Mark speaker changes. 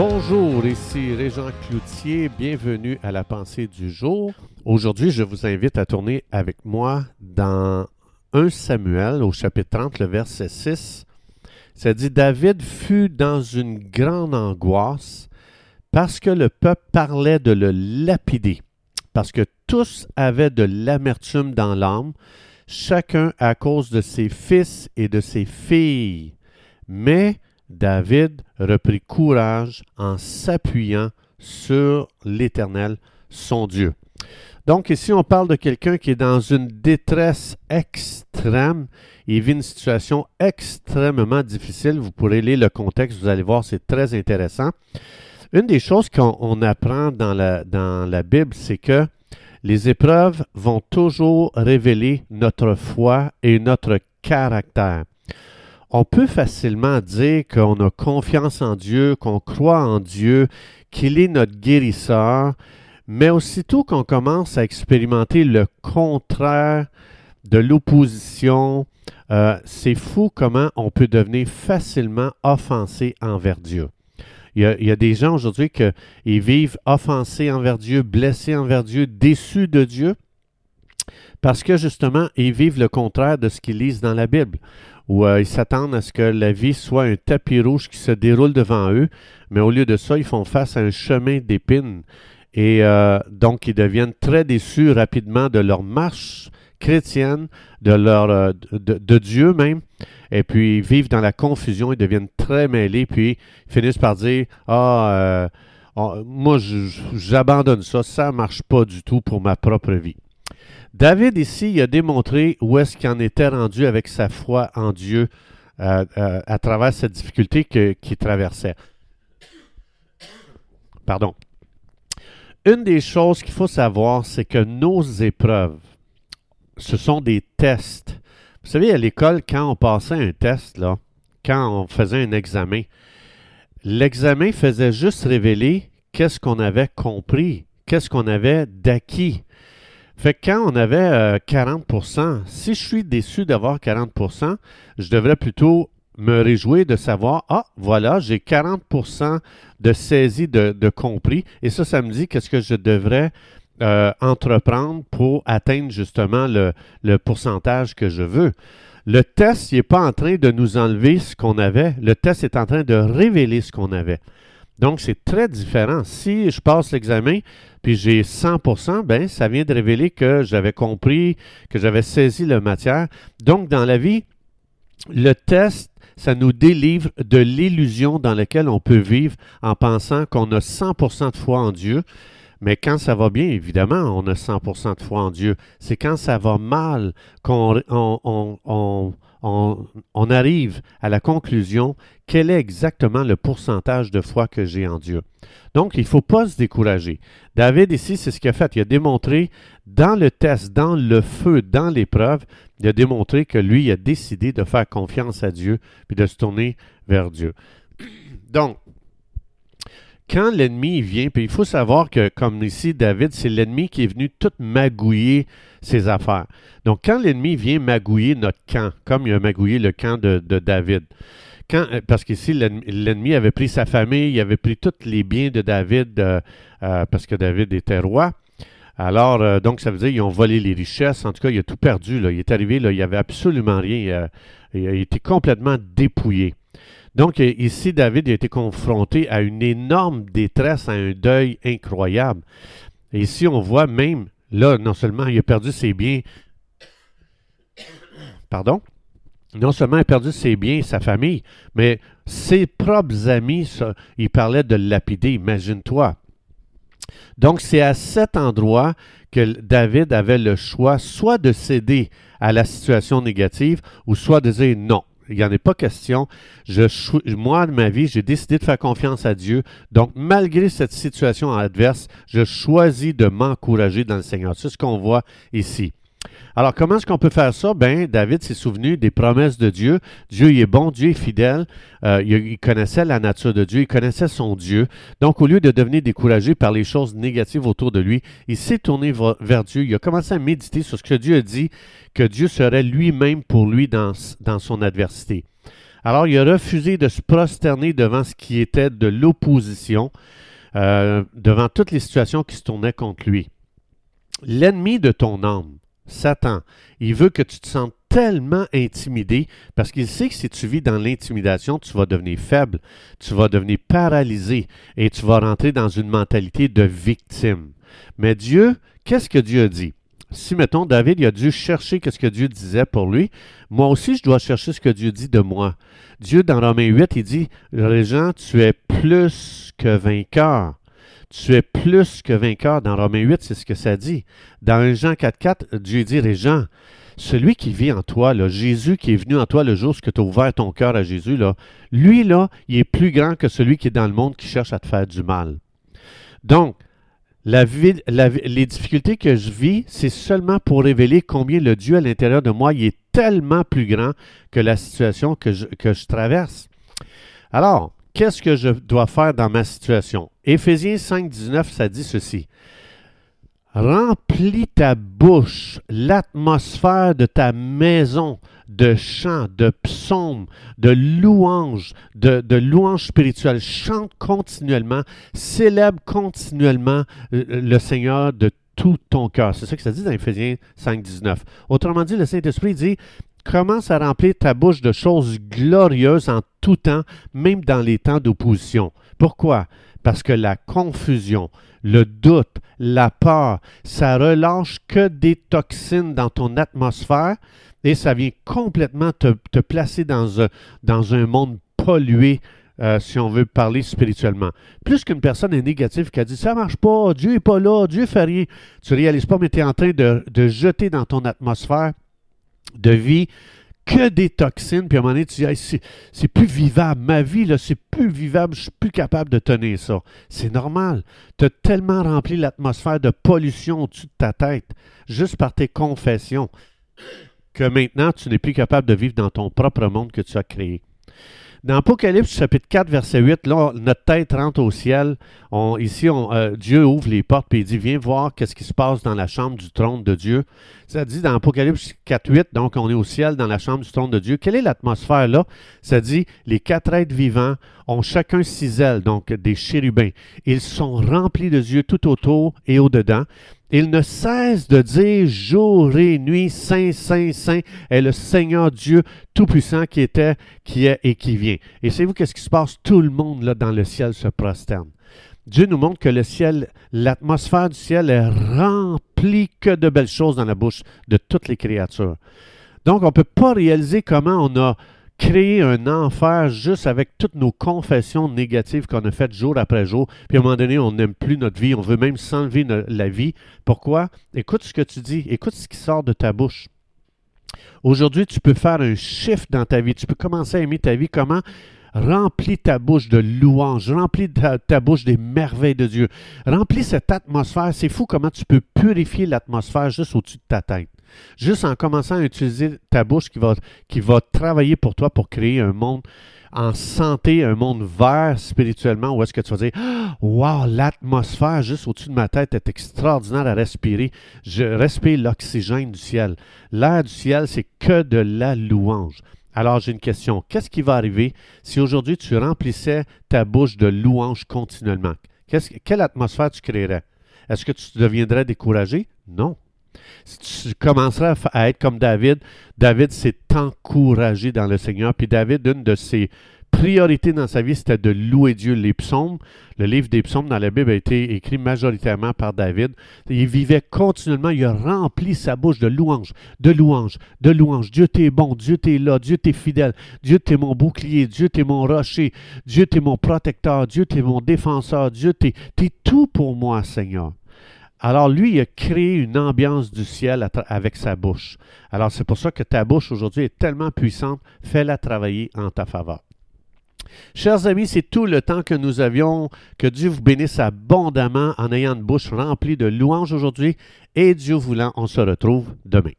Speaker 1: Bonjour, ici Régent Cloutier, bienvenue à la pensée du jour. Aujourd'hui, je vous invite à tourner avec moi dans 1 Samuel au chapitre 30, le verset 6. Ça dit David fut dans une grande angoisse parce que le peuple parlait de le lapider, parce que tous avaient de l'amertume dans l'âme, chacun à cause de ses fils et de ses filles. Mais David reprit courage en s'appuyant sur l'Éternel, son Dieu. Donc ici, on parle de quelqu'un qui est dans une détresse extrême. Il vit une situation extrêmement difficile. Vous pourrez lire le contexte, vous allez voir, c'est très intéressant. Une des choses qu'on apprend dans la, dans la Bible, c'est que les épreuves vont toujours révéler notre foi et notre caractère on peut facilement dire qu'on a confiance en Dieu, qu'on croit en Dieu, qu'il est notre guérisseur, mais aussitôt qu'on commence à expérimenter le contraire de l'opposition, euh, c'est fou comment on peut devenir facilement offensé envers Dieu. Il y a, des gens aujourd'hui qui vivent offensés envers Dieu, blessés envers Dieu, déçus de Dieu, parce que justement, ils vivent le contraire de ce qu'ils lisent dans la Bible où euh, ils s'attendent à ce que la vie soit un tapis rouge qui se déroule devant eux, mais au lieu de ça, ils font face à un chemin d'épines. Et euh, donc, ils deviennent très déçus rapidement de leur marche chrétienne, de, leur, euh, de, Dieu même, et puis ils vivent dans la confusion, ils deviennent très mêlés, puis finissent par dire Ah, moi, j'abandonne ça, ça ne marche pas du tout pour ma propre vie. David ici il a démontré où est-ce qu'il en était rendu avec sa foi en Dieu euh, euh, à travers cette difficulté qu'il traversait. Pardon. Une des choses qu'il faut savoir, c'est que nos épreuves, ce sont des tests. Vous savez, à l'école, quand on passait un test, quand on faisait un examen, l'examen faisait juste révéler qu'est-ce qu'on avait compris, qu'est-ce qu'on avait d'acquis. Fait que quand on avait 40% euh, si je suis déçu d'avoir 40% je devrais plutôt me réjouir de savoir, ah, voilà, j'ai 40% de saisie de, compris, et ça, ça me dit qu'est-ce que je devrais euh, entreprendre pour atteindre justement le, le pourcentage que je veux. Le test n'est pas en train de nous enlever ce qu'on avait, le test est en train de révéler ce qu'on avait. Donc, c'est très différent. Si je passe l'examen, puis j'ai 100% ben, ça vient de révéler que j'avais compris, que j'avais saisi la matière. Donc, dans la vie, le test, ça nous délivre de l'illusion dans laquelle on peut vivre en pensant qu'on a 100% de foi en Dieu. Mais quand ça va bien, évidemment, on a 100% de foi en Dieu. C'est quand ça va mal qu'on on, on, arrive à la conclusion quel est exactement le pourcentage de foi que j'ai en Dieu? Donc, il ne faut pas se décourager. David, ici, c'est ce qu'il a fait. Il a démontré dans le test, dans le feu, dans l'épreuve, il a démontré que lui il a décidé de faire confiance à Dieu puis de se tourner vers Dieu. Donc, quand l'ennemi vient, puis il faut savoir que, comme ici, David, c'est l'ennemi qui est venu tout magouiller ses affaires. Donc, quand l'ennemi vient magouiller notre camp, comme il a magouillé le camp de, David, euh, parce qu'ici, l'ennemi avait pris sa famille, il avait pris tous les biens de David, euh, euh, parce que David était roi. Alors, donc, ça veut dire qu'ils ont volé les richesses. En tout cas, il a tout perdu. Là. Il est arrivé, là, il n'y avait absolument rien. il a été complètement dépouillé. Donc, ici, David a été confronté à une énorme détresse, à un deuil incroyable. Ici, on voit même Là, non seulement il a perdu ses biens, pardon, non seulement il a perdu ses biens, sa famille, mais ses propres amis, il parlait de lapider, imagine-toi. Donc, c'est à cet endroit que David avait le choix soit de céder à la situation négative ou soit de dire non, il n'y en a pas question. Moi, de ma vie, j'ai décidé de faire confiance à Dieu. Donc, malgré cette situation adverse, je choisis de m'encourager dans le Seigneur. C'est ce qu'on voit ici. Alors, comment est-ce qu'on peut faire ça? Ben, David s'est souvenu des promesses de Dieu. Dieu est bon, Dieu est fidèle. Euh, il, connaissait la nature de Dieu, il connaissait son Dieu. Donc, au lieu de devenir découragé par les choses négatives autour de lui, il s'est tourné vers Dieu. Il a commencé à méditer sur ce que Dieu a dit, que Dieu serait lui-même pour lui dans, dans son adversité. Alors, il a refusé de se prosterner devant ce qui était de l'opposition, euh, devant toutes les situations qui se tournaient contre lui. L'ennemi de ton âme, Satan, il veut que tu te sentes tellement intimidé parce qu'il sait que si tu vis dans l'intimidation, tu vas devenir faible, tu vas devenir paralysé et tu vas rentrer dans une mentalité de victime. Mais Dieu, qu'est-ce que Dieu a dit? Si, mettons, David il a dû chercher ce que Dieu disait pour lui, moi aussi, je dois chercher ce que Dieu dit de moi. Dieu, dans Romains 8, il dit, Régent, tu es plus que vainqueur. Tu es plus que vainqueur. Dans Romains 8, c'est ce que ça dit. Dans Jean 4.4, Dieu dit, Régent, celui qui vit en toi, là, Jésus qui est venu en toi le jour où tu as ouvert ton cœur à Jésus, là, lui, là, il est plus grand que celui qui est dans le monde qui cherche à te faire du mal. Donc, les difficultés que je vis, c'est seulement pour révéler combien le Dieu à l'intérieur de moi est tellement plus grand que la situation que je traverse. Alors, qu'est-ce que je dois faire dans ma situation? Éphésiens 5, 19, ça dit ceci. Remplis ta bouche, l'atmosphère de ta maison de chants, de psaumes, de louanges, de, louanges spirituelles. Chante continuellement, célèbre continuellement euh, le Seigneur de tout ton cœur. C'est ça que ça dit dans Éphésiens 5, 19. Autrement dit, le Saint-Esprit dit commence à remplir ta bouche de choses glorieuses en tout temps, même dans les temps d'opposition. Pourquoi? Parce que la confusion, le doute, la peur, ça relâche que des toxines dans ton atmosphère et ça vient complètement te, placer dans un, monde pollué, euh, si on veut parler spirituellement. Plus qu'une personne est négative qui a dit ça marche pas, Dieu n'est pas là, Dieu fait rien, tu réalises pas, mais tu es en train de, de jeter dans ton atmosphère de vie que des toxines, puis à un moment donné, tu dis, c'est plus vivable. Ma vie, c'est plus vivable, je suis plus capable de tenir ça. C'est normal. Tu as tellement rempli l'atmosphère de pollution au-dessus de ta tête, juste par tes confessions, que maintenant, tu n'es plus capable de vivre dans ton propre monde que tu as créé. Dans Apocalypse chapitre 4, verset 8, là, notre tête rentre au ciel. ici, euh, Dieu ouvre les portes et il dit Viens voir qu'est-ce qui se passe dans la chambre du trône de Dieu. Ça dit dans Apocalypse 4, 8, donc on est au ciel dans la chambre du trône de Dieu. Quelle est l'atmosphère là? Ça dit Les quatre êtres vivants ont chacun six ailes, donc des chérubins. Ils sont remplis de Dieu tout autour et au-dedans. Il ne cesse de dire jour et nuit, Saint, Saint, Saint est le Seigneur Dieu Tout-Puissant qui était, qui est et qui vient. Et savez-vous qu'est-ce qui se passe? Tout le monde là dans le ciel se prosterne. Dieu nous montre que le ciel, l'atmosphère du ciel est remplie que de belles choses dans la bouche de toutes les créatures. Donc, on ne peut pas réaliser comment on a créer un enfer juste avec toutes nos confessions négatives qu'on a faites jour après jour. Puis à un moment donné, on n'aime plus notre vie, on veut même s'enlever la vie. Pourquoi? Écoute ce que tu dis, écoute ce qui sort de ta bouche. Aujourd'hui, tu peux faire un shift dans ta vie. Tu peux commencer à aimer ta vie. Comment? Remplis ta bouche de louanges, remplis ta, ta, bouche des merveilles de Dieu. Remplis cette atmosphère. C'est fou comment tu peux purifier l'atmosphère juste au-dessus de ta tête. Juste en commençant à utiliser ta bouche qui va, travailler pour toi pour créer un monde en santé, un monde vert spirituellement, où est-ce que tu vas dire Wow, l'atmosphère juste au-dessus de ma tête est extraordinaire à respirer. Je respire l'oxygène du ciel. L'air du ciel, c'est que de la louange. Alors j'ai une question. Qu'est-ce qui va arriver si aujourd'hui tu remplissais ta bouche de louange continuellement? quelle atmosphère tu créerais? Est-ce que tu deviendrais découragé? Non tu commenceras à être comme David, David s'est encouragé dans le Seigneur. Puis David, une de ses priorités dans sa vie, c'était de louer Dieu. Les psaumes, le livre des psaumes dans la Bible a été écrit majoritairement par David. Il vivait continuellement, il a rempli sa bouche de louanges, de louanges, de louanges. Dieu t'es bon, Dieu t'es là, Dieu t'es fidèle, Dieu t'es mon bouclier, Dieu t'es mon rocher, Dieu t'es mon protecteur, Dieu t'es mon défenseur, Dieu t'es es tout pour moi, Seigneur. Alors lui, il a créé une ambiance du ciel avec sa bouche. Alors c'est pour ça que ta bouche aujourd'hui est tellement puissante, fais-la travailler en ta faveur. Chers amis, c'est tout le temps que nous avions. Que Dieu vous bénisse abondamment en ayant une bouche remplie de louanges aujourd'hui. Et Dieu voulant, on se retrouve demain.